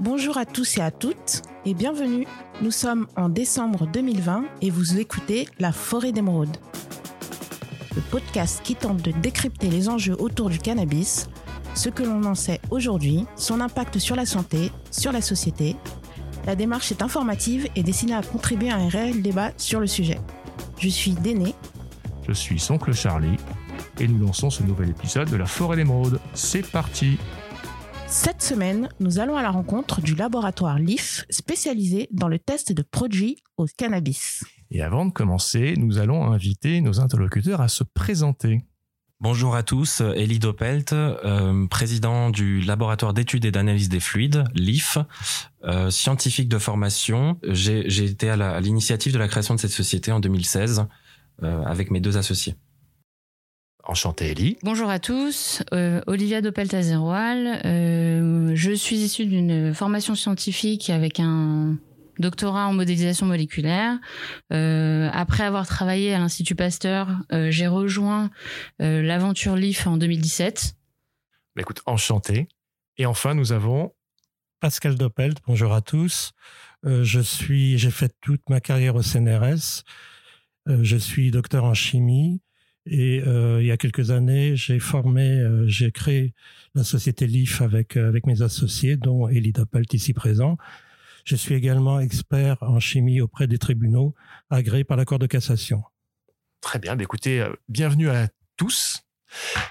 Bonjour à tous et à toutes et bienvenue. Nous sommes en décembre 2020 et vous écoutez La Forêt d'émeraude. Le podcast qui tente de décrypter les enjeux autour du cannabis, ce que l'on en sait aujourd'hui, son impact sur la santé, sur la société. La démarche est informative et destinée à contribuer à un réel débat sur le sujet. Je suis Déné. Je suis Soncle Charlie et nous lançons ce nouvel épisode de La Forêt d'émeraude. C'est parti cette semaine, nous allons à la rencontre du laboratoire LIF spécialisé dans le test de produits au cannabis. Et avant de commencer, nous allons inviter nos interlocuteurs à se présenter. Bonjour à tous, Elie Doppelt, euh, président du laboratoire d'études et d'analyse des fluides, LIF, euh, scientifique de formation. J'ai été à l'initiative de la création de cette société en 2016 euh, avec mes deux associés. Enchanté, Ellie. Bonjour à tous. Euh, Olivia Doppelta-Zeroal. Euh, je suis issue d'une formation scientifique avec un doctorat en modélisation moléculaire. Euh, après avoir travaillé à l'Institut Pasteur, euh, j'ai rejoint l'aventure LIF en 2017. Bah, écoute, enchanté. Et enfin, nous avons Pascal Doppelt. Bonjour à tous. je suis, j'ai fait toute ma carrière au CNRS. je suis docteur en chimie. Et euh, il y a quelques années, j'ai formé, euh, j'ai créé la société LIF avec euh, avec mes associés, dont Elie Doppelt ici présent. Je suis également expert en chimie auprès des tribunaux, agréé par la Cour de cassation. Très bien. Écoutez, bienvenue à tous.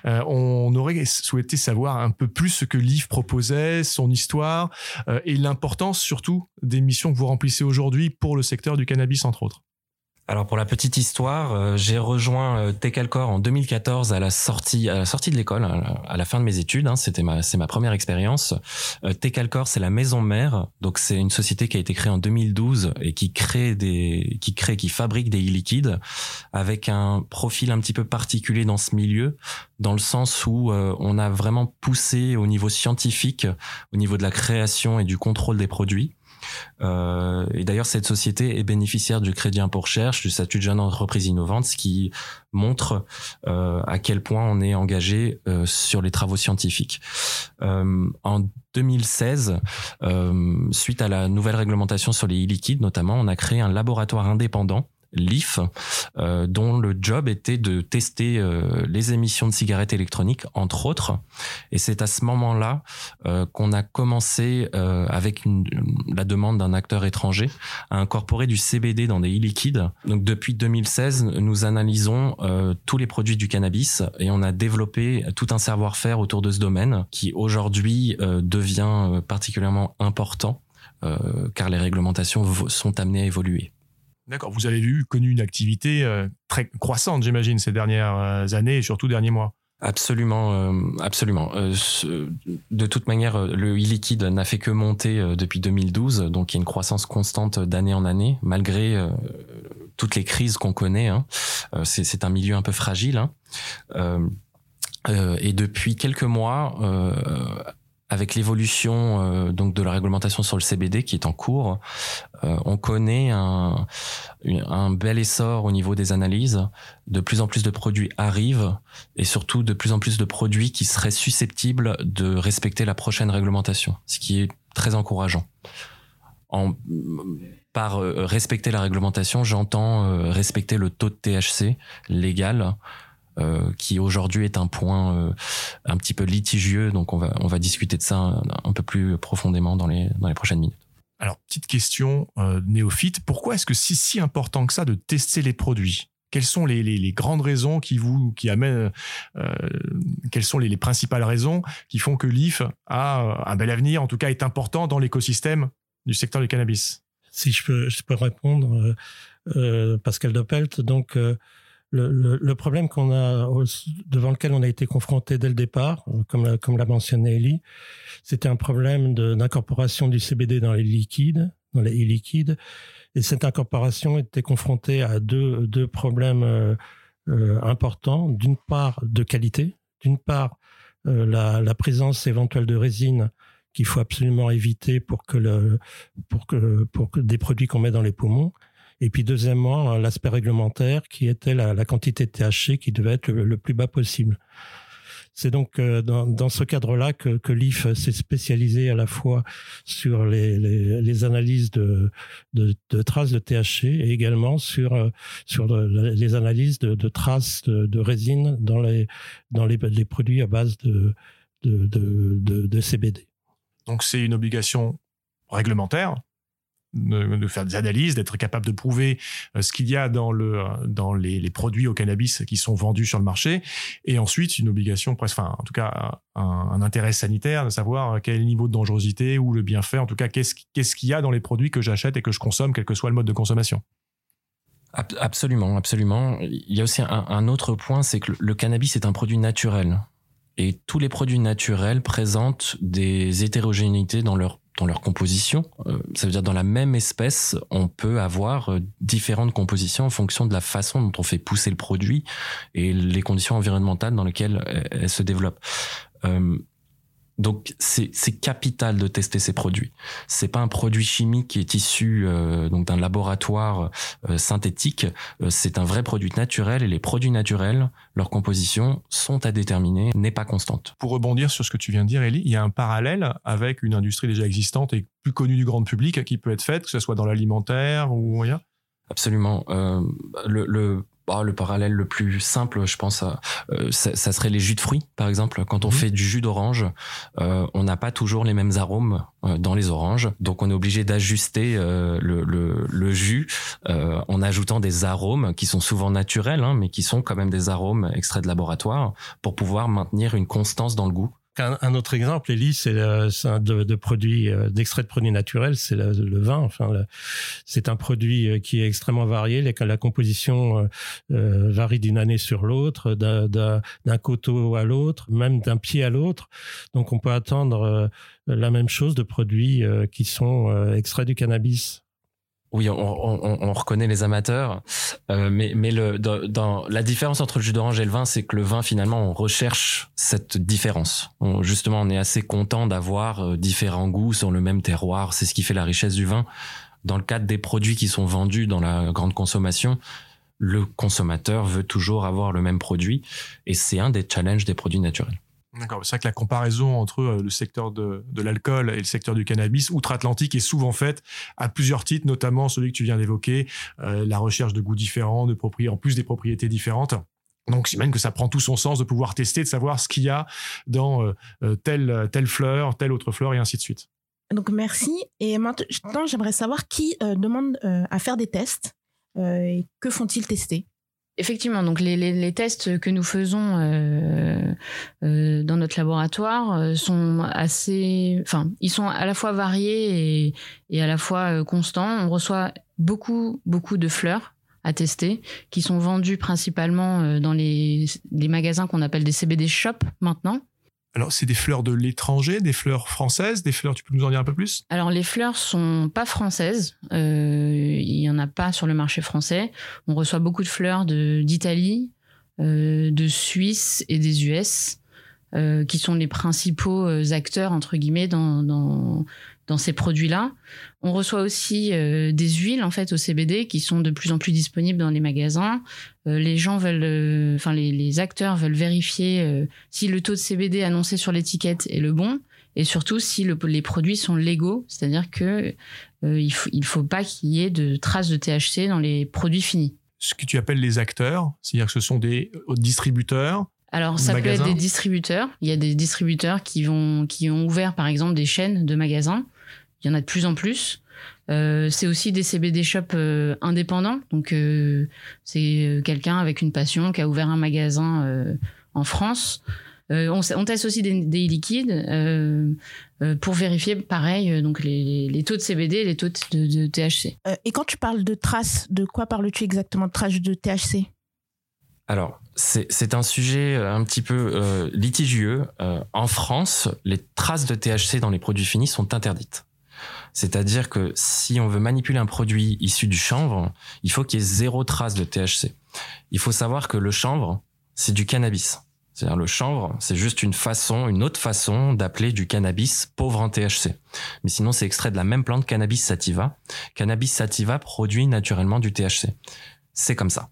on aurait souhaité savoir un peu plus ce que LIF proposait, son histoire et l'importance surtout des missions que vous remplissez aujourd'hui pour le secteur du cannabis, entre autres. Alors pour la petite histoire, euh, j'ai rejoint euh, Tecalcor en 2014 à la sortie à la sortie de l'école, à la fin de mes études. Hein, C'était ma c'est ma première expérience. Euh, c'est la maison mère, donc c'est une société qui a été créée en 2012 et qui crée des qui crée qui fabrique des e-liquides avec un profil un petit peu particulier dans ce milieu, dans le sens où on a vraiment poussé au niveau scientifique, au niveau de la création et du contrôle des produits. Euh, et d'ailleurs, cette société est bénéficiaire du crédit impôt recherche, du statut de jeune entreprise innovante, ce qui montre euh, à quel point on est engagé euh, sur les travaux scientifiques. en 2016, suite à la nouvelle réglementation sur les e-liquides notamment, on a créé un laboratoire indépendant LIF, euh, dont le job était de tester euh, les émissions de cigarettes électroniques, entre autres. Et c'est à ce moment-là euh, qu'on a commencé, avec une, la demande d'un acteur étranger, à incorporer du CBD dans des e-liquides. Donc depuis 2016, nous analysons tous les produits du cannabis et on a développé tout un savoir-faire autour de ce domaine qui aujourd'hui devient particulièrement important car les réglementations sont amenées à évoluer. D'accord. Vous avez eu connu une activité euh, très croissante, j'imagine, ces dernières euh, années et surtout derniers mois. Absolument, euh, absolument. de toute manière, le e-liquide n'a fait que monter depuis 2012, donc il y a une croissance constante d'année en année, malgré toutes les crises qu'on connaît. Hein. C'est un milieu un peu fragile. Hein. et depuis quelques mois, avec l'évolution euh, donc de la réglementation sur le CBD qui est en cours, euh, on connaît un, bel essor au niveau des analyses. De plus en plus de produits arrivent et surtout de plus en plus de produits qui seraient susceptibles de respecter la prochaine réglementation, ce qui est très encourageant. En, par euh, respecter la réglementation, j'entends respecter le taux de THC légal euh, qui aujourd'hui est un point euh, un petit peu litigieux. Donc on va on va discuter de ça un, peu plus profondément dans les dans les prochaines minutes. Alors petite question euh, néophyte, pourquoi est-ce que c'est si important que ça de tester les produits? Quelles sont les, les, les, grandes raisons qui vous qui amènent euh, quelles sont les, les, principales raisons qui font que l'IF a un bel avenir en tout cas est important dans l'écosystème du secteur du cannabis? Si je peux je peux répondre euh, Pascal Doppelt donc le, problème qu'on a devant lequel on a été confronté dès le départ, comme comme l'a mentionné Ellie, c'était un problème d'incorporation du CBD dans les liquides, dans les liquides, et cette incorporation était confrontée à deux deux problèmes euh, euh, importants. D'une part, de qualité, d'une part euh, la, présence éventuelle de résine qu'il faut absolument éviter pour que pour que pour que des produits qu'on met dans les poumons et puis deuxièmement, euh, l'aspect réglementaire qui était la, quantité de THC qui devait être le, plus bas possible. C'est donc euh, dans, ce cadre-là que, l'IF s'est spécialisé à la fois sur les, analyses de, traces de THC et également sur, euh, sur les analyses de, traces de, résine dans les, dans les, produits à base de CBD. Donc c'est une obligation réglementaire de, faire des analyses, d'être capable de prouver euh, ce qu'il y a dans, le, dans les, produits au cannabis qui sont vendus sur le marché, et ensuite une obligation, presque, enfin, en tout cas un, intérêt sanitaire, de savoir quel est le niveau de dangerosité ou le bienfait, en tout cas qu'est-ce qu'est-ce qu'il y a dans les produits que j'achète et que je consomme, quel que soit le mode de consommation. Absolument, absolument. Il y a aussi un, un autre point, c'est que le cannabis est un produit naturel. Et tous les produits naturels présentent des hétérogénéités dans leur dans leur composition. Euh, ça veut dire dans la même espèce, on peut avoir euh, différentes compositions en fonction de la façon dont on fait pousser le produit et les conditions environnementales dans lesquelles euh, elle se développe. Donc c'est capital de tester ces produits. C'est pas un produit chimique qui est issu euh, donc d'un laboratoire euh, synthétique. Euh, c'est un vrai produit naturel et les produits naturels, leur composition sont à déterminer, n'est pas constante. Pour rebondir sur ce que tu viens de dire, Elie, il y a un parallèle avec une industrie déjà existante et plus connue du grand public qui peut être faite, que ce soit dans l'alimentaire ou ailleurs? Absolument. le, le bah, le parallèle le plus simple, je pense, euh, ça, ça, serait les jus de fruits, par exemple. Quand on mhm. fait du jus d'orange, euh, on n'a pas toujours les mêmes arômes euh, dans les oranges, donc on est obligé d'ajuster euh, le, le, le, jus euh, en ajoutant des arômes qui sont souvent naturels, hein, mais qui sont quand même des arômes extraits de laboratoire pour pouvoir maintenir une constance dans le goût. Un, autre exemple, Elie, c'est de produits euh, d'extrait de produits naturels, c'est le, vin. Enfin, c'est un produit euh, qui est extrêmement varié. La, la composition euh, varie d'une année sur l'autre, d'un coteau à l'autre, même d'un pied à l'autre. Donc, on peut attendre la même chose de produits qui sont extraits du cannabis. Oui, on, on, on, reconnaît les amateurs, euh, mais, mais le, dans, la différence entre le jus d'orange et le vin, c'est que le vin, finalement, on recherche cette différence. justement, on est assez content d'avoir euh, différents goûts sur le même terroir. C'est ce qui fait la richesse du vin. Dans le cadre des produits qui sont vendus dans la grande consommation, le consommateur veut toujours avoir le même produit, et c'est un des challenges des produits naturels. D'accord. C'est vrai que la comparaison entre euh, le secteur de, l'alcool et le secteur du cannabis outre-Atlantique est souvent faite à plusieurs titres, notamment celui que tu viens d'évoquer, euh, la recherche de goûts différents, de propriétés, en plus des propriétés différentes. Donc, j'imagine que ça prend tout son sens de pouvoir tester, de savoir ce qu'il y a dans euh, telle, telle fleur, telle autre fleur, et ainsi de suite. Donc, merci. Et maintenant, j'aimerais savoir qui demande à faire des tests et que font-ils tester? Effectivement, donc les, les, tests que nous faisons euh, euh, dans notre laboratoire euh, sont assez, enfin, ils sont à la fois variés et, et à la fois constants. On reçoit beaucoup, beaucoup de fleurs à tester, qui sont vendues principalement dans les, les magasins qu'on appelle des CBD shops maintenant. Alors, c'est des fleurs de l'étranger, des fleurs françaises, des fleurs, tu peux nous en dire un peu plus? Alors, les fleurs sont pas françaises. Euh, il y en a pas sur le marché français. On reçoit beaucoup de fleurs d'Italie, euh, de Suisse et des US. Euh, qui sont les principaux acteurs entre guillemets dans, dans ces produits-là. On reçoit aussi euh, des huiles en fait au CBD qui sont de plus en plus disponibles dans les magasins. Euh, les gens veulent, enfin les, les, acteurs veulent vérifier si le taux de CBD annoncé sur l'étiquette est le bon et surtout si le, les produits sont légaux, c'est-à-dire que il faut il faut pas qu'il y ait de traces de THC dans les produits finis. Ce que tu appelles les acteurs, c'est-à-dire que ce sont des distributeurs alors ça peut être des distributeurs. Il y a des distributeurs qui vont qui ont ouvert par exemple des chaînes de magasins. Il y en a de plus en plus. Euh, c'est aussi des CBD shops euh, indépendants. Donc euh, c'est quelqu'un avec une passion qui a ouvert un magasin euh, en France. On, on, teste aussi des, des liquides pour vérifier pareil donc les, les, taux de CBD et les taux de, de THC. et quand tu parles de traces, de quoi parles-tu exactement de traces de THC alors, c'est un sujet un petit peu euh, litigieux. Euh, en France, les traces de THC dans les produits finis sont interdites. C'est-à-dire que si on veut manipuler un produit issu du chanvre, il faut qu'il y ait zéro trace de THC. Il faut savoir que le chanvre, c'est du cannabis. C'est-à-dire le chanvre, c'est juste une façon, une autre façon d'appeler du cannabis pauvre en THC. Mais sinon, c'est extrait de la même plante cannabis sativa. Cannabis sativa produit naturellement du THC. C'est comme ça.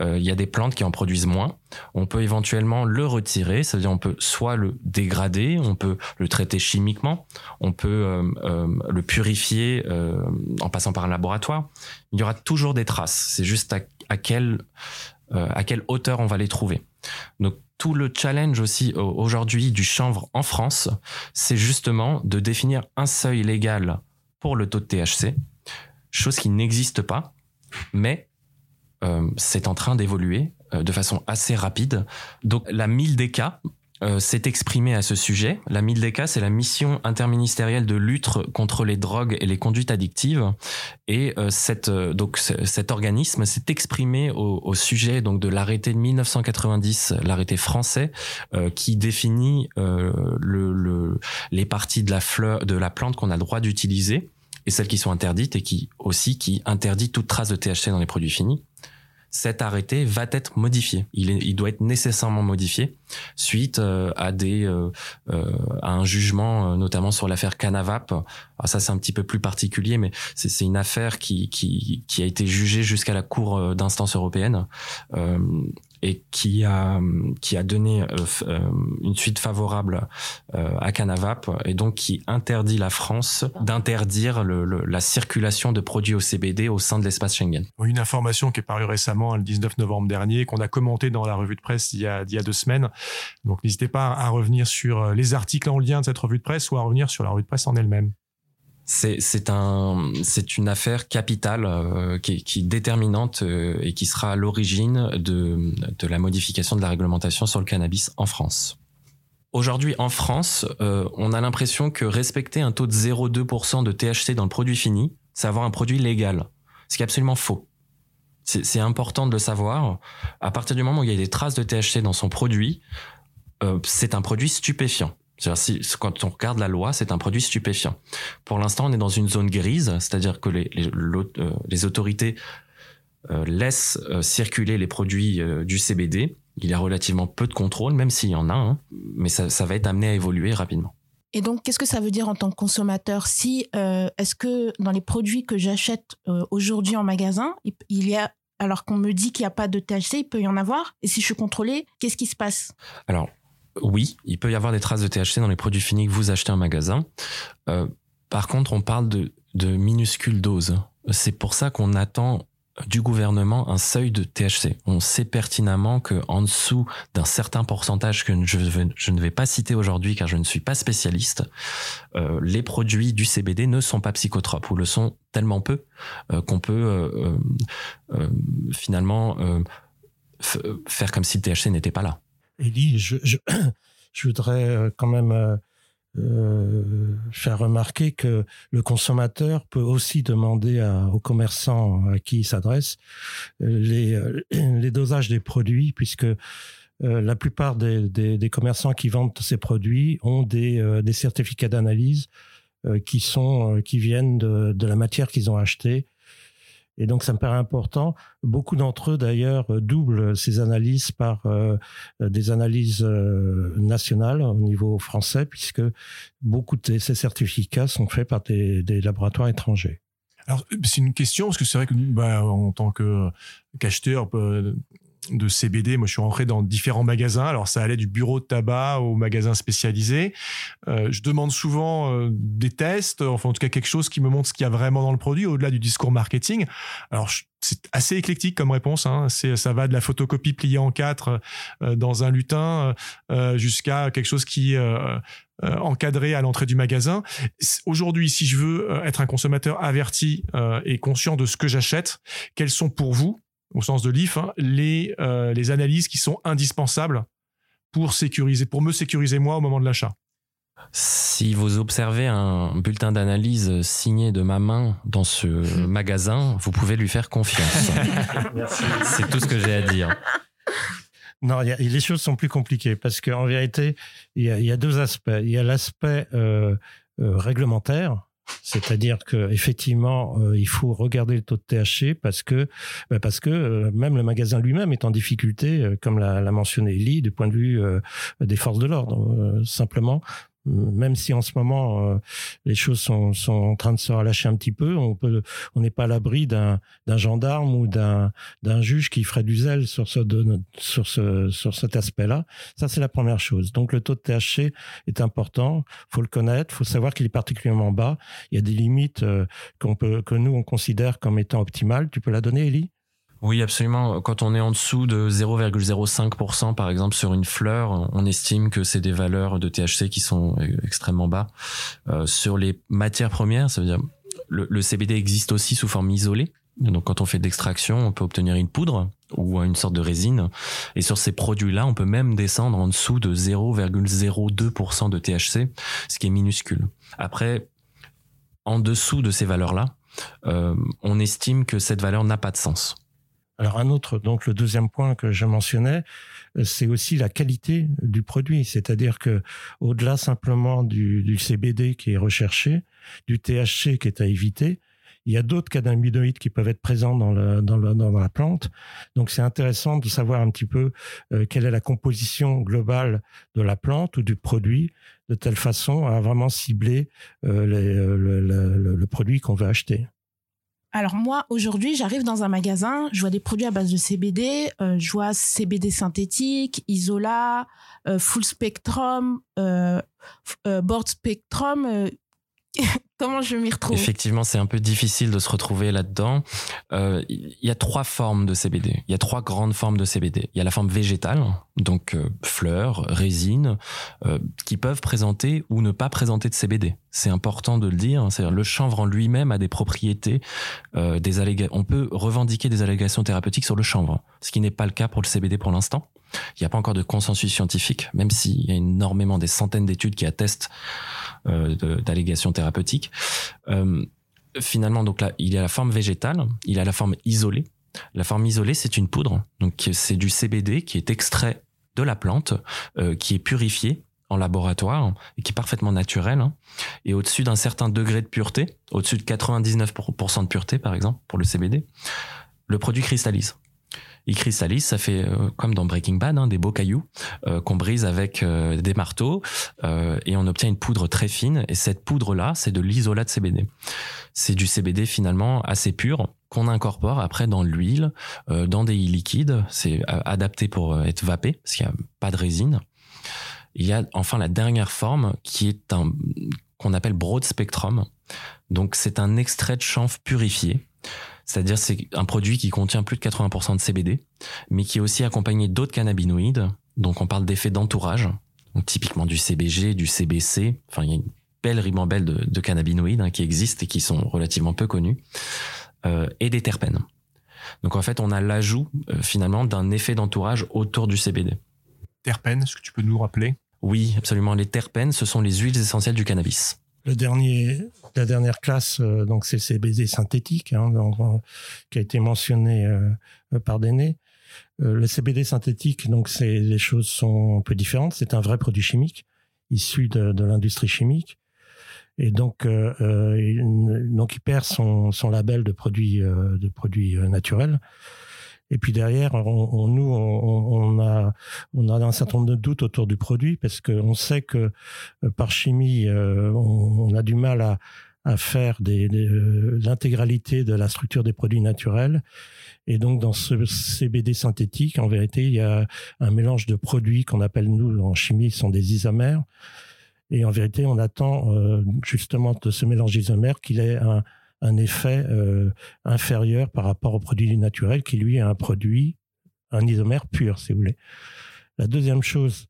Il y a des plantes qui en produisent moins. On peut éventuellement le retirer, c'est-à-dire on peut soit le dégrader, on peut le traiter chimiquement, on peut le purifier en passant par un laboratoire. Il y aura toujours des traces. C'est juste à, à quelle à quelle hauteur on va les trouver. Donc tout le challenge aussi aujourd'hui du chanvre en France, c'est justement de définir un seuil légal pour le taux de THC, chose qui n'existe pas, mais euh, c'est en train d'évoluer euh, de façon assez rapide. Donc la 1000 DK, euh, s'est exprimé à ce sujet. La MILDECA, c'est la mission interministérielle de lutte contre les drogues et les conduites addictives. Et euh, cette, euh, donc cet organisme s'est exprimé au, au, sujet donc de l'arrêté de 1990, l'arrêté français, qui définit le, le, les parties de la fleur, de la plante qu'on a le droit d'utiliser et celles qui sont interdites et qui aussi qui interdit toute trace de THC dans les produits finis cet arrêté va être modifié. Il, il doit être nécessairement modifié suite euh, à des euh, euh, à un jugement, notamment sur l'affaire Canavap. Alors ça, c'est un petit peu plus particulier, mais c'est une affaire qui, qui, qui a été jugée jusqu'à la Cour d'instance européenne et qui a qui a donné euh, euh, une suite favorable euh, à Canavap et donc qui interdit la France d'interdire le, la circulation de produits au CBD au sein de l'espace Schengen. Une information qui est parue récemment le 19 novembre dernier qu'on a commenté dans la revue de presse il y a, il y a deux semaines. Donc n'hésitez pas à revenir sur les articles en lien de cette revue de presse ou à revenir sur la revue de presse en elle-même c'est un une affaire capitale euh, qui, qui, est déterminante euh, et qui sera à l'origine de de la modification de la réglementation sur le cannabis en France. Aujourd'hui, en France, euh, on a l'impression que respecter un taux de 0,2% de THC dans le produit fini, c'est avoir un produit légal. Ce qui est absolument faux. C'est important de le savoir. À partir du moment où il y a des traces de THC dans son produit, c'est un produit stupéfiant. Si, quand on regarde la loi, c'est un produit stupéfiant. Pour l'instant, on est dans une zone grise, c'est-à-dire que les, les, euh, les autorités euh, laissent euh, circuler les produits du CBD. Il y a relativement peu de contrôle, même s'il y en a, hein, mais ça, ça, va être amené à évoluer rapidement. Et donc, qu'est-ce que ça veut dire en tant que consommateur Si est-ce que dans les produits que j'achète aujourd'hui en magasin, il y a alors qu'on me dit qu'il n'y a pas de THC, il peut y en avoir? Et si je suis contrôlé, qu'est-ce qui se passe? Alors, oui, il peut y avoir des traces de THC dans les produits finis que vous achetez en magasin. Euh, par contre, on parle de, de minuscules doses. C'est pour ça qu'on attend du gouvernement un seuil de THC. On sait pertinemment que en dessous d'un certain pourcentage que je, ne vais pas citer aujourd'hui car je ne suis pas spécialiste, euh, les produits du CBD ne sont pas psychotropes ou le sont tellement peu euh, qu'on peut euh, euh finalement euh, faire comme si le THC n'était pas là. Elie, je, je, je, voudrais euh, quand même euh, euh, faire remarquer que le consommateur peut aussi demander aux commerçants à qui il s'adresse les, dosages des produits, puisque la plupart des, des, des, commerçants qui vendent ces produits ont des, des certificats d'analyse qui sont qui viennent de, de la matière qu'ils ont achetée et donc, ça me paraît important. Beaucoup d'entre eux, d'ailleurs, doublent ces analyses par euh, des analyses euh, nationales au niveau français, puisque beaucoup de ces certificats sont faits par des, laboratoires étrangers. Alors, c'est une question, parce que c'est vrai que bah, en tant qu'acheteur, de CBD. Moi, je suis rentré dans différents magasins. Alors, ça allait du bureau de tabac au magasin spécialisé. Euh, je demande souvent euh, des tests, enfin, en tout cas, quelque chose qui me montre ce qu'il y a vraiment dans le produit, au-delà du discours marketing. Alors, c'est assez éclectique comme réponse. Hein. C'est, ça va de la photocopie pliée en quatre euh, dans un lutin jusqu'à quelque chose qui euh, encadré à l'entrée du magasin. Aujourd'hui, si je veux être un consommateur averti et conscient de ce que j'achète, quels sont pour vous au sens de l'IF, hein, les, euh, les analyses qui sont indispensables pour sécuriser, pour me sécuriser moi au moment de l'achat. Si vous observez un bulletin d'analyse signé de ma main dans ce magasin, vous pouvez lui faire confiance. C'est tout ce que j'ai à dire. Non, y a, les choses sont plus compliquées parce qu'en vérité, il y, y a, deux aspects. Il y a l'aspect euh, euh, réglementaire c'est-à-dire que effectivement, euh, il faut regarder le taux de THC parce que bah, parce que euh, même le magasin lui-même est en difficulté, euh, comme l'a mentionné Ellie, du point de vue des forces de l'ordre. simplement, même si en ce moment euh, les choses sont, sont, en train de se relâcher un petit peu, on peut, on n'est pas à l'abri d'un, d'un gendarme ou d'un, d'un juge qui ferait du zèle sur ce, sur ce, sur cet aspect-là. Ça, c'est la première chose. Donc, le taux de THC est important. Faut le connaître. Faut savoir qu'il est particulièrement bas. Il y a des limites euh, qu'on peut, que nous on considère comme étant optimales. Tu peux la donner, Elie oui, absolument. Quand on est en dessous de 0,05% par exemple sur une fleur, on estime que c'est des valeurs de THC qui sont extrêmement bas. Euh, sur les matières premières, ça veut dire le, le, CBD existe aussi sous forme isolée. Donc quand on fait de l'extraction, on peut obtenir une poudre ou une sorte de résine. Et sur ces produits-là, on peut même descendre en dessous de 0,02% de THC, ce qui est minuscule. Après, en dessous de ces valeurs-là, euh, on estime que cette valeur n'a pas de sens. Alors un autre, donc le deuxième point que je mentionnais, euh, c'est aussi la qualité du produit, c'est-à-dire que au-delà simplement du, du, CBD qui est recherché, du THC qui est à éviter, il y a d'autres cannabinoïdes qui peuvent être présents dans, le, dans, le, dans la plante. Donc c'est intéressant de savoir un petit peu euh, quelle est la composition globale de la plante ou du produit, de telle façon à vraiment cibler euh, les, le, le produit qu'on veut acheter. Alors moi, aujourd'hui, j'arrive dans un magasin, je vois des produits à base de CBD, euh, je vois CBD synthétique, Isola, euh, Full Spectrum, euh, Board Spectrum. Comment je m'y retrouve? Effectivement, c'est un peu difficile de se retrouver là-dedans. Euh, il y a trois formes de CBD. Il y a trois grandes formes de CBD. Il y a la forme végétale, donc euh, fleurs, résines, euh, qui peuvent présenter ou ne pas présenter de CBD. C'est important de le dire. C'est le chanvre en lui-même a des propriétés, des allégations. On peut revendiquer des allégations thérapeutiques sur le chanvre, ce qui n'est pas le cas pour le CBD pour l'instant. Il n'y a pas encore de consensus scientifique, même s'il y a énormément des centaines d'études qui attestent euh, d'allégations thérapeutiques. Euh, finalement, donc là, il y a la forme végétale, il y a la forme isolée. La forme isolée, c'est une poudre, donc c'est du CBD qui est extrait de la plante, euh, qui est purifié en laboratoire et qui est parfaitement naturel. Hein. Et au-dessus d'un certain degré de pureté, au-dessus de 99% de pureté par exemple pour le CBD, le produit cristallise il cristallise, ça fait euh, comme dans Breaking Bad, hein, des beaux cailloux euh, qu'on brise avec euh, des marteaux et on obtient une poudre très fine. Et cette poudre-là, c'est de l'isolat de CBD. C'est du CBD finalement assez pur qu'on incorpore après dans l'huile, dans des liquides. C'est adapté pour être vapé parce qu'il n'y a pas de résine. Il y a enfin la dernière forme qui est un qu'on appelle broad spectrum. Donc c'est un extrait de chanvre purifié c'est-à-dire c'est un produit qui contient plus de 80% de CBD, mais qui est aussi accompagné d'autres cannabinoïdes. Donc on parle d'effets d'entourage, donc typiquement du CBG, du CBC. Enfin, il y a une belle ribambelle de, de cannabinoïdes hein, qui existent et qui sont relativement peu connus, euh, et des terpènes. Donc en fait, on a l'ajout euh, finalement d'un effet d'entourage autour du CBD. Terpènes, est-ce que tu peux nous rappeler? Oui, absolument. Les terpènes, ce sont les huiles essentielles du cannabis. Le dernier, la dernière classe, euh, donc c'est le CBD synthétique, hein, qui a été mentionné euh, par Déné. Euh, le CBD synthétique, donc c'est les choses sont un peu différentes. C'est un vrai produit chimique issu de, de l'industrie chimique, et donc il, donc il perd son, son label de produit de produit naturel. Et puis derrière, on, nous, on, a, on a un certain nombre de doutes autour du produit parce qu'on sait que euh, par chimie, euh, on, a du mal à, à faire des, euh, l'intégralité de la structure des produits naturels. Et donc dans ce CBD synthétique, en vérité, il y a un mélange de produits qu'on appelle nous en chimie sont des isomères. Et en vérité, on attend justement de ce mélange d'isomères qu'il ait un, un effet euh, inférieur par rapport au produit naturel qui lui est un produit, un isomère pur, si vous voulez. La deuxième chose,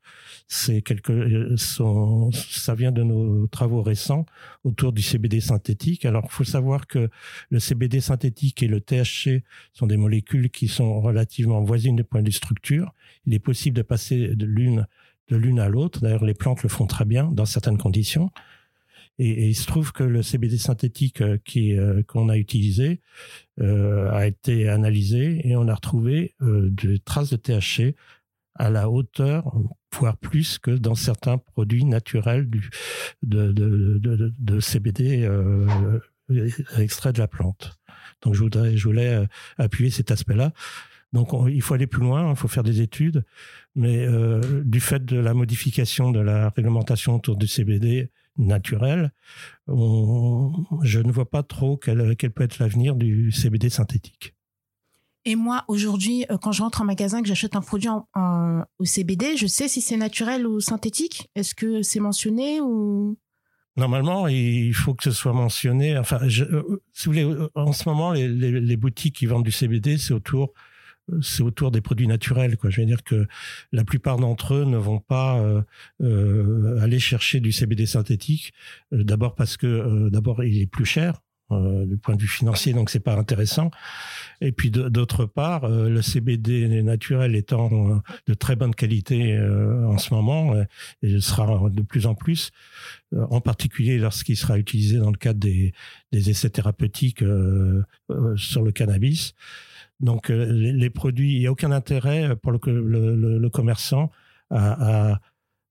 c'est quelque, euh, ça vient de nos travaux récents autour du CBD synthétique. Alors, il faut savoir que le CBD synthétique et le THC sont des molécules qui sont relativement voisines du point de vue structure. Il est possible de passer de l'une de l'une à l'autre. D'ailleurs, les plantes le font très bien dans certaines conditions. Et, il se trouve que le CBD synthétique euh, qui euh, qu'on a utilisé euh, a été analysé et on a retrouvé des traces de THC à la hauteur, voire plus que dans certains produits naturels du, de, de, de, de CBD euh, extrait de la plante. Donc je voudrais, je voulais appuyer cet aspect-là. Donc il faut aller plus loin, il faut faire des études, mais euh, du fait de la modification de la réglementation autour du CBD naturel, je ne vois pas trop quel, quel peut être l'avenir du CBD synthétique. Et moi, aujourd'hui, euh, quand je rentre en magasin, que j'achète un produit au CBD, je sais si c'est naturel ou synthétique. Est-ce que c'est mentionné ou? Normalement, il faut que ce soit mentionné. Enfin, je, euh, si vous voulez, euh, en ce moment, les, les, boutiques qui vendent du CBD, c'est autour, c'est autour des produits naturels. Quoi. Je veux dire que la plupart d'entre eux ne vont pas euh, aller chercher du CBD synthétique. d'abord parce que d'abord il est plus cher. Euh, du point de vue financier, donc c'est pas intéressant. Et puis d'autre part, euh, le CBD naturel étant euh, de très bonne qualité en ce moment, il sera de plus en plus, en particulier lorsqu'il sera utilisé dans le cadre des, des essais thérapeutiques sur le cannabis. Donc les, produits, il n'y a aucun intérêt pour le, le, commerçant à,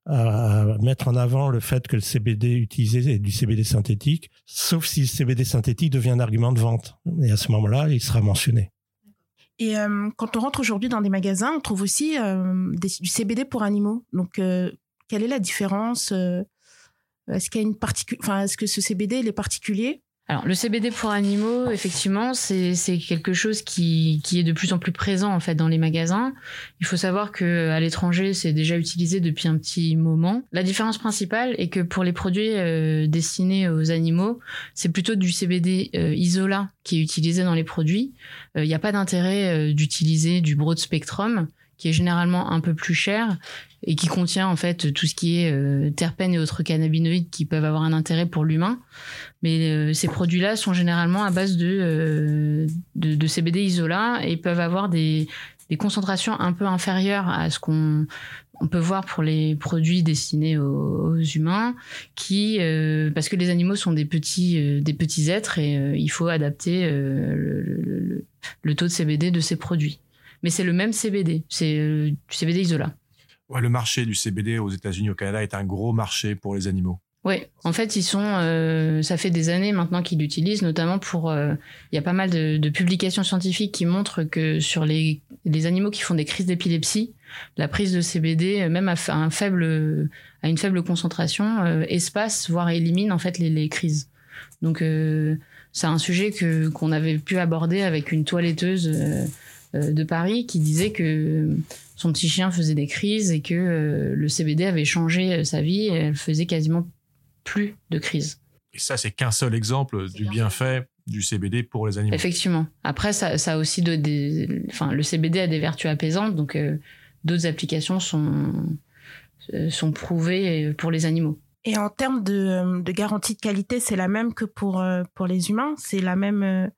à mettre en avant le fait que le CBD utilisé est du CBD synthétique, sauf si le CBD synthétique devient un argument de vente. Et à ce moment-là, il sera mentionné. Et euh, quand on rentre aujourd'hui dans des magasins, on trouve aussi euh, du CBD pour animaux. Donc, euh, quelle est la différence Est-ce qu'il y a une enfin, est-ce que ce CBD est particulier alors le CBD pour animaux, effectivement, c'est quelque chose qui, qui est de plus en plus présent en fait dans les magasins. Il faut savoir que à l'étranger, c'est déjà utilisé depuis un petit moment. La différence principale est que pour les produits euh, destinés aux animaux, c'est plutôt du CBD euh, isolat qui est utilisé dans les produits. Euh, il n'y a pas d'intérêt d'utiliser du broad spectrum qui est généralement un peu plus cher et qui contient en fait tout ce qui est euh, terpènes et autres cannabinoïdes qui peuvent avoir un intérêt pour l'humain. Mais euh, ces produits-là sont généralement à base de, euh, de, CBD isolat et peuvent avoir des, des concentrations un peu inférieures à ce qu'on on peut voir pour les produits destinés aux, humains, qui parce que les animaux sont des petits des petits êtres et il faut adapter le, le, taux de CBD de ces produits mais c'est le même CBD, c'est euh, du CBD isolat. Ouais, le marché du CBD aux États-Unis, au Canada, est un gros marché pour les animaux. Oui, en fait, ils sont. Euh, ça fait des années maintenant qu'ils l'utilisent, notamment pour. Euh, il y a pas mal de, publications scientifiques qui montrent que sur les, les animaux qui font des crises d'épilepsie, la prise de CBD, même à, un faible, à une faible concentration, espace, voire élimine en fait les, les crises. Donc, c'est un sujet que qu'on avait pu aborder avec une toiletteuse de Paris qui disait que son petit chien faisait des crises et que euh, le CBD avait changé euh, sa vie et elle faisait quasiment plus de crises. Et ça, c'est qu'un seul exemple du bienfait du CBD pour les animaux. Effectivement. Après, ça, ça a aussi des, enfin, le CBD a des vertus apaisantes, donc d'autres applications sont, sont prouvées pour les animaux. Et en termes de, de garantie de qualité, c'est la même que pour, pour les humains? C'est la même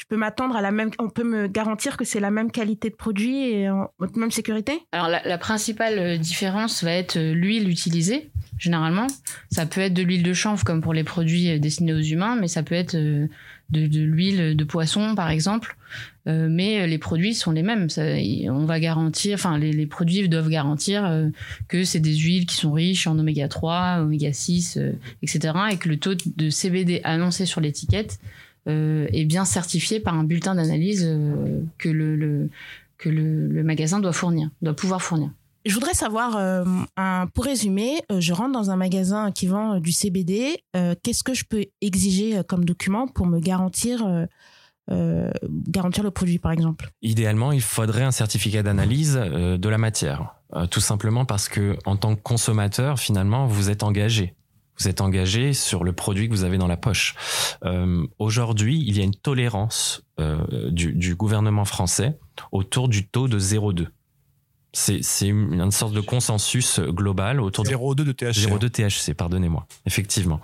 je peux m'attendre à la même, on peut me garantir que c'est la même qualité de produit et en, même sécurité? Alors la, principale euh, différence va être euh, l'huile utilisée, généralement. Ça peut être de l'huile de chanvre comme pour les produits euh, destinés aux humains, mais ça peut être de, l'huile de poisson par exemple. mais les produits sont les mêmes. on va garantir, enfin les, produits doivent garantir que c'est des huiles qui sont riches en oméga 3, oméga 6, etc. Et que le taux de CBD annoncé sur l'étiquette est bien certifié par un bulletin d'analyse euh, que, le, que le, magasin doit fournir, doit pouvoir fournir. Je voudrais savoir, euh, un, pour résumer, je rentre dans un magasin qui vend du CBD. Qu'est-ce que je peux exiger comme document pour me garantir, garantir le produit, par exemple? Idéalement, il faudrait un certificat d'analyse de la matière. tout simplement parce que, en tant que consommateur, finalement, vous êtes engagé vous êtes engagé sur le produit que vous avez dans la poche. Euh, Aujourd'hui, il y a une tolérance euh, du, du, gouvernement français autour du taux de 0,2. C'est une, sorte de consensus global autour 0,2 de THC. 0,2 THC, pardonnez-moi. Effectivement.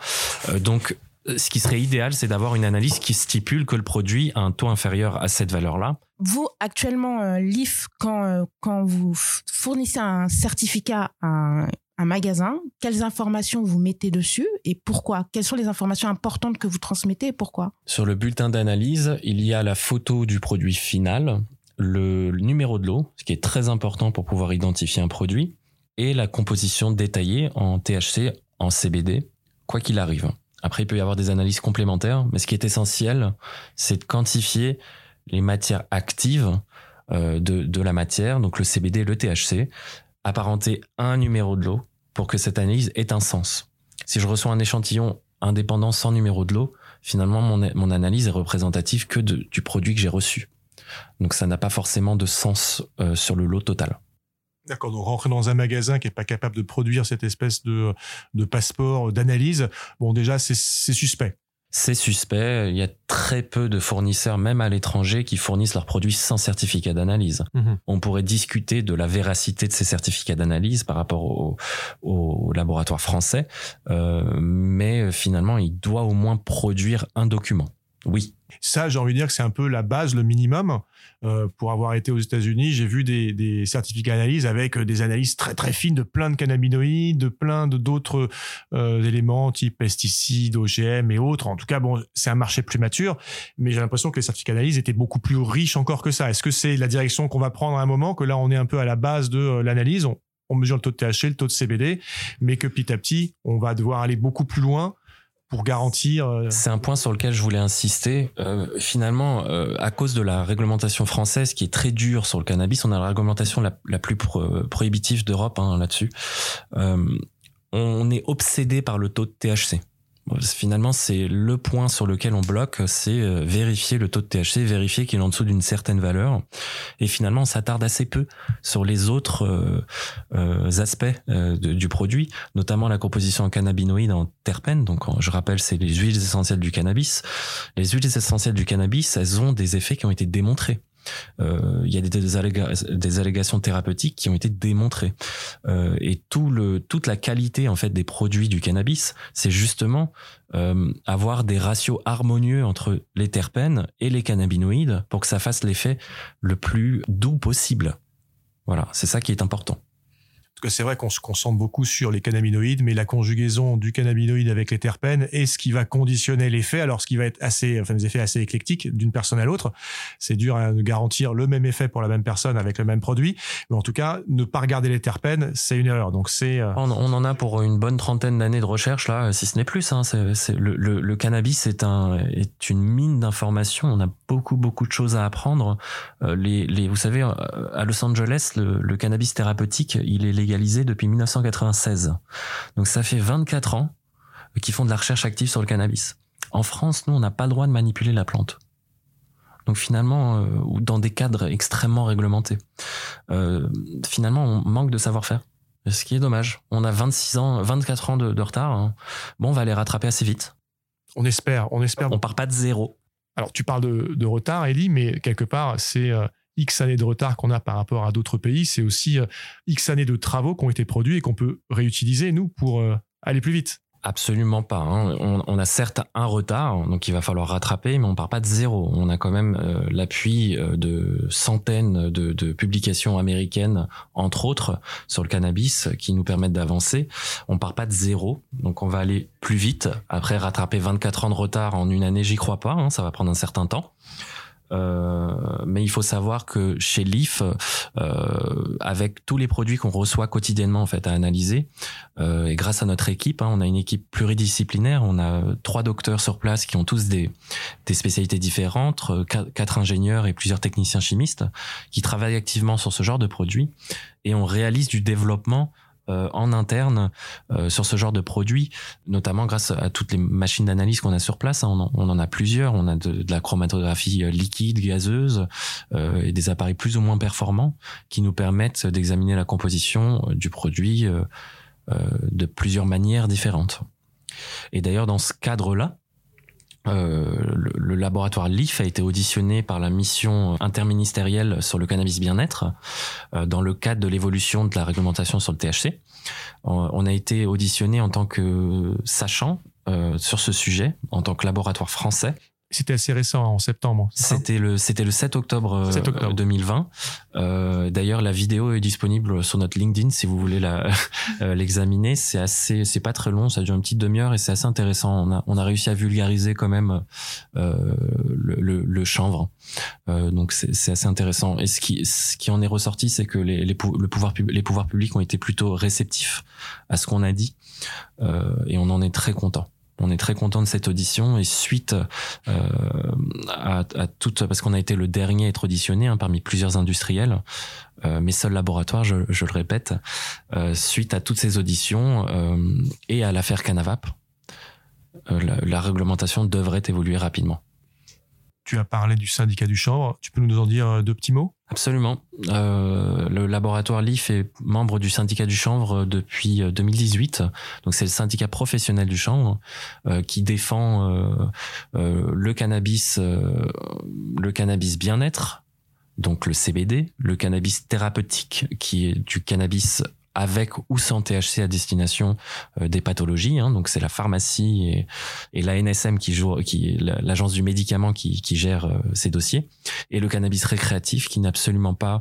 Euh, donc, ce qui serait idéal, c'est d'avoir une analyse qui stipule que le produit a un taux inférieur à cette valeur-là. Vous, actuellement, euh, l'IF, quand, euh, quand vous fournissez un certificat à un magasin, quelles informations vous mettez dessus et pourquoi? Quelles sont les informations importantes que vous transmettez et pourquoi? Sur le bulletin d'analyse, il y a la photo du produit final, le numéro de l'eau, ce qui est très important pour pouvoir identifier un produit, et la composition détaillée en THC, en CBD, quoi qu'il arrive. Après, il peut y avoir des analyses complémentaires, mais ce qui est essentiel, c'est de quantifier les matières actives de, de la matière, donc le CBD le THC, apparentés à un numéro de l'eau pour que cette analyse ait un sens. Si je reçois un échantillon indépendant sans numéro de l'eau, finalement mon, mon analyse est représentative que du produit que j'ai reçu. Donc ça n'a pas forcément de sens euh, sur le lot total. D'accord, donc rentrer dans un magasin qui est pas capable de produire cette espèce de, de passeport d'analyse, bon déjà c'est suspect. C'est suspect. Il y a très peu de fournisseurs, même à l'étranger, qui fournissent leurs produits sans certificat d'analyse. Mhm. On pourrait discuter de la véracité de ces certificats d'analyse par rapport au, au laboratoire français, euh, mais finalement, il doit au moins produire un document. Oui. Ça, j'ai envie de dire que c'est un peu la base, le minimum. Euh, pour avoir été aux États-Unis, j'ai vu des, certificats d'analyse avec euh, des analyses très très fines de plein de cannabinoïdes, de plein d'autres euh, éléments type pesticides, OGM et autres. En tout cas, bon, c'est un marché plus mature, mais j'ai l'impression que les certificats d'analyse étaient beaucoup plus riches encore que ça. Est-ce que c'est la direction qu'on va prendre à un moment que là on est un peu à la base de l'analyse, on, on mesure le taux de THC, le taux de CBD, mais que petit à petit on va devoir aller beaucoup plus loin pour garantir. Euh, C'est un point sur lequel je voulais insister. Euh, finalement, euh, à cause de la réglementation française qui est très dure sur le cannabis, on a la réglementation la, plus pro prohibitive d'Europe hein, là-dessus. Euh, on est obsédé par le taux de THC. Finalement, c'est le point sur lequel on bloque, c'est euh, vérifier le taux de THC, vérifier qu'il est en dessous d'une certaine valeur. Et finalement, on s'attarde assez peu sur les autres euh, euh, aspects euh, du produit, notamment la composition en cannabinoïdes, en terpènes. Donc, je rappelle, c'est les huiles essentielles du cannabis. Les huiles essentielles du cannabis, elles ont des effets qui ont été démontrés. Euh, il y a des, des, alléga des, allégations thérapeutiques qui ont été démontrées. Euh, et toute la qualité en fait des produits du cannabis, c'est justement euh, avoir des ratios harmonieux entre les terpènes et les cannabinoïdes pour que ça fasse l'effet le plus doux possible. Voilà, c'est ça qui est important tout cas, c'est vrai qu'on se concentre beaucoup sur les cannabinoïdes, mais la conjugaison du cannabinoïde avec les terpènes est ce qui va conditionner l'effet. Alors, ce qui va être assez, enfin, des effets assez éclectiques d'une personne à l'autre. C'est dur à garantir le même effet pour la même personne avec le même produit. Mais en tout cas, ne pas regarder les terpènes, c'est une erreur. Donc, c'est. Euh... On, en a pour une bonne trentaine d'années de recherche, là, si ce n'est plus. Hein. Le, cannabis est, un, est une mine d'informations. On a beaucoup, beaucoup de choses à apprendre. Euh, vous savez, à Los Angeles, le, le cannabis thérapeutique, il est légalisé depuis 1996. Donc ça fait 24 ans qu'ils font de la recherche active sur le cannabis. En France, nous, on n'a pas le droit de manipuler la plante. Donc finalement, euh, ou dans des cadres extrêmement réglementés. Euh, finalement, on manque de savoir-faire. Ce qui est dommage. On a 26 ans, 24 ans de, de retard. Hein. Bon, on va les rattraper assez vite. On espère, on espère. On part pas de zéro. Alors, tu parles de, de retard, Ellie, mais quelque part, c'est euh, X années de retard qu'on a par rapport à d'autres pays, c'est aussi euh, X années de travaux qui ont été produits et qu'on peut réutiliser, nous, pour euh, aller plus vite. Absolument pas. Hein. On, on, a certes un retard, donc il va falloir rattraper, mais on part pas de zéro. On a quand même euh, l'appui de centaines de, de, publications américaines, entre autres, sur le cannabis, qui nous permettent d'avancer. On part pas de zéro, donc on va aller plus vite. Après, rattraper 24 ans de retard en une année, j'y crois pas. Hein. ça va prendre un certain temps. Euh, mais il faut savoir que chez Leaf, euh, avec tous les produits qu'on reçoit quotidiennement en fait à analyser, euh, et grâce à notre équipe, hein, on a une équipe pluridisciplinaire, on a trois docteurs sur place qui ont tous des, spécialités différentes, euh, quatre ingénieurs et plusieurs techniciens chimistes qui travaillent activement sur ce genre de produits, et on réalise du développement euh, en interne euh, sur ce genre de produits, notamment grâce à toutes les machines d'analyse qu'on a sur place. Hein. On, en, a plusieurs. On a de, la chromatographie euh, liquide, gazeuse euh, et des appareils plus ou moins performants qui nous permettent d'examiner la composition du produit euh, de plusieurs manières différentes. Et d'ailleurs, dans ce cadre-là, euh, le, laboratoire LIF a été auditionné par la mission interministérielle sur le cannabis bien-être euh, dans le cadre de l'évolution de la réglementation sur le THC. On, on a été auditionné en tant que sachant euh, sur ce sujet, en tant que laboratoire français. C'était assez récent, en septembre. C'était le c'était le 7 octobre, 7 octobre. 2020. Euh, D'ailleurs, la vidéo est disponible sur notre LinkedIn si vous voulez la l'examiner. C'est assez, c'est pas très long, ça dure une petite demi-heure et c'est assez intéressant. On a on a réussi à vulgariser quand même euh, le, le, le, chanvre. Euh, donc c'est assez intéressant. Et ce qui ce qui en est ressorti, c'est que les les, le pouvoir les pouvoirs publics ont été plutôt réceptifs à ce qu'on a dit euh, et on en est très content. On est très content de cette audition et suite euh, à, à toute, parce qu'on a été le dernier à être auditionné hein, parmi plusieurs industriels, euh, mes seuls laboratoires, je, je le répète, euh, suite à toutes ces auditions euh, et à l'affaire Canavap, euh, la, la réglementation devrait évoluer rapidement. Tu as parlé du syndicat du chanvre. Tu peux nous en dire deux petits mots? Absolument. Euh, le laboratoire LIF est membre du syndicat du chanvre depuis 2018. Donc c'est le syndicat professionnel du chanvre euh, qui défend euh, euh le cannabis, euh, le cannabis bien-être, donc le CBD, le cannabis thérapeutique qui est du cannabis avec ou sans THC à destination euh, des pathologies. Hein, donc c'est la pharmacie et, et la NSM qui joue, qui l'agence du médicament qui, qui gère euh, ces dossiers. Et le cannabis récréatif qui n'est absolument pas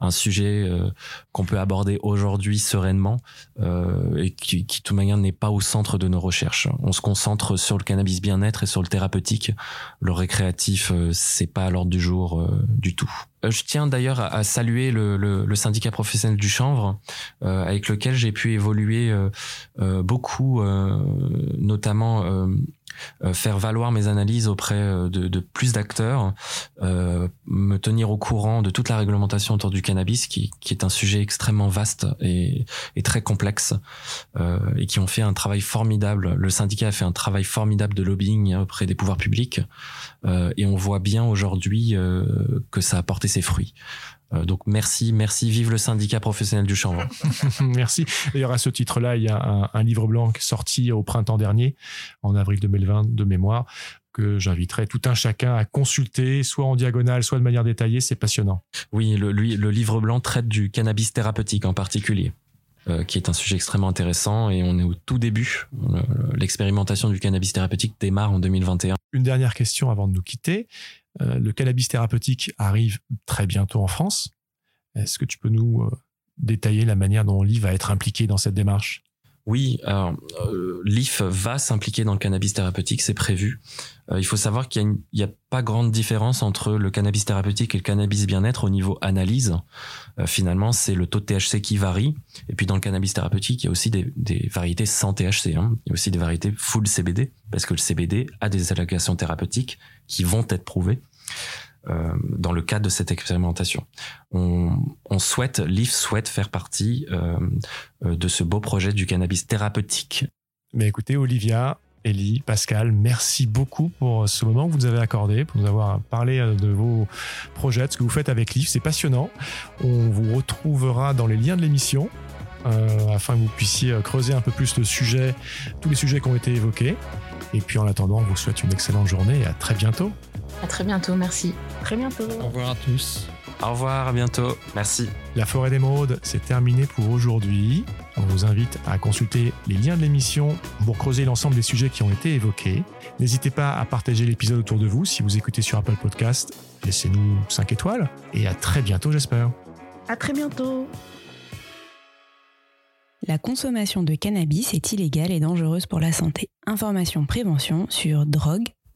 un sujet euh, qu'on peut aborder aujourd'hui sereinement et qui, qui de toute manière n'est pas au centre de nos recherches. On se concentre sur le cannabis bien-être et sur le thérapeutique. Le récréatif, c'est pas à l'ordre du jour du tout. Euh, je tiens d'ailleurs à, saluer le, syndicat professionnel du chanvre, euh, avec lequel j'ai pu évoluer euh, beaucoup, notamment faire valoir mes analyses auprès de, de plus d'acteurs, me tenir au courant de toute la réglementation autour du cannabis, qui, est un sujet extrêmement vaste et, et très complexe, et qui ont fait un travail formidable. Le syndicat a fait un travail formidable de lobbying auprès des pouvoirs publics, et on voit bien aujourd'hui que ça a porté ses fruits. Euh, donc merci, merci, vive le syndicat professionnel du chanvre. merci. D'ailleurs, à ce titre-là, il y a un, un, livre blanc sorti au printemps dernier, en avril 2020, de mémoire, que j'inviterai tout un chacun à consulter, soit en diagonale, soit de manière détaillée. C'est passionnant. Oui, le, lui, le livre blanc traite du cannabis thérapeutique en particulier. Euh, qui est un sujet extrêmement intéressant et on est au tout début. L'expérimentation du cannabis thérapeutique démarre en 2021. Une dernière question avant de nous quitter. Euh, le cannabis thérapeutique arrive très bientôt en France. Est-ce que tu peux nous euh, détailler la manière dont l'IF va être impliqué dans cette démarche? Oui, alors euh, l'IF va s'impliquer dans le cannabis thérapeutique, c'est prévu. Euh, il faut savoir qu'il n'y a, a, pas grande différence entre le cannabis thérapeutique et le cannabis bien-être au niveau analyse. Euh, finalement, c'est le taux de THC qui varie. Et puis dans le cannabis thérapeutique, il y a aussi des, des variétés sans THC. Hein. Il y a aussi des variétés full CBD, parce que le CBD a des allocations thérapeutiques qui vont être prouvées. Euh, dans le cadre de cette expérimentation. On, souhaite, l'IF souhaite faire partie euh, de ce beau projet du cannabis thérapeutique. Mais écoutez, Olivia, Elie, Pascal, merci beaucoup pour ce moment que vous nous avez accordé, pour nous avoir parlé de vos projets, de ce que vous faites avec l'IF. C'est passionnant. On vous retrouvera dans les liens de l'émission. Euh, afin que vous puissiez creuser un peu plus le sujet, tous les sujets qui ont été évoqués. Et puis en attendant, on vous souhaite une excellente journée et à très bientôt. À très bientôt, merci. Très bientôt. Au revoir à tous. Au revoir, à bientôt. Merci. La forêt d'émeraude, c'est terminé pour aujourd'hui. On vous invite à consulter les liens de l'émission pour creuser l'ensemble des sujets qui ont été évoqués. N'hésitez pas à partager l'épisode autour de vous. Si vous écoutez sur Apple Podcast, laissez-nous 5 étoiles. Et à très bientôt, j'espère. À très bientôt. La consommation de cannabis est illégale et dangereuse pour la santé. Information prévention sur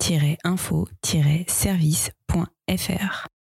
drogue-info-service.fr.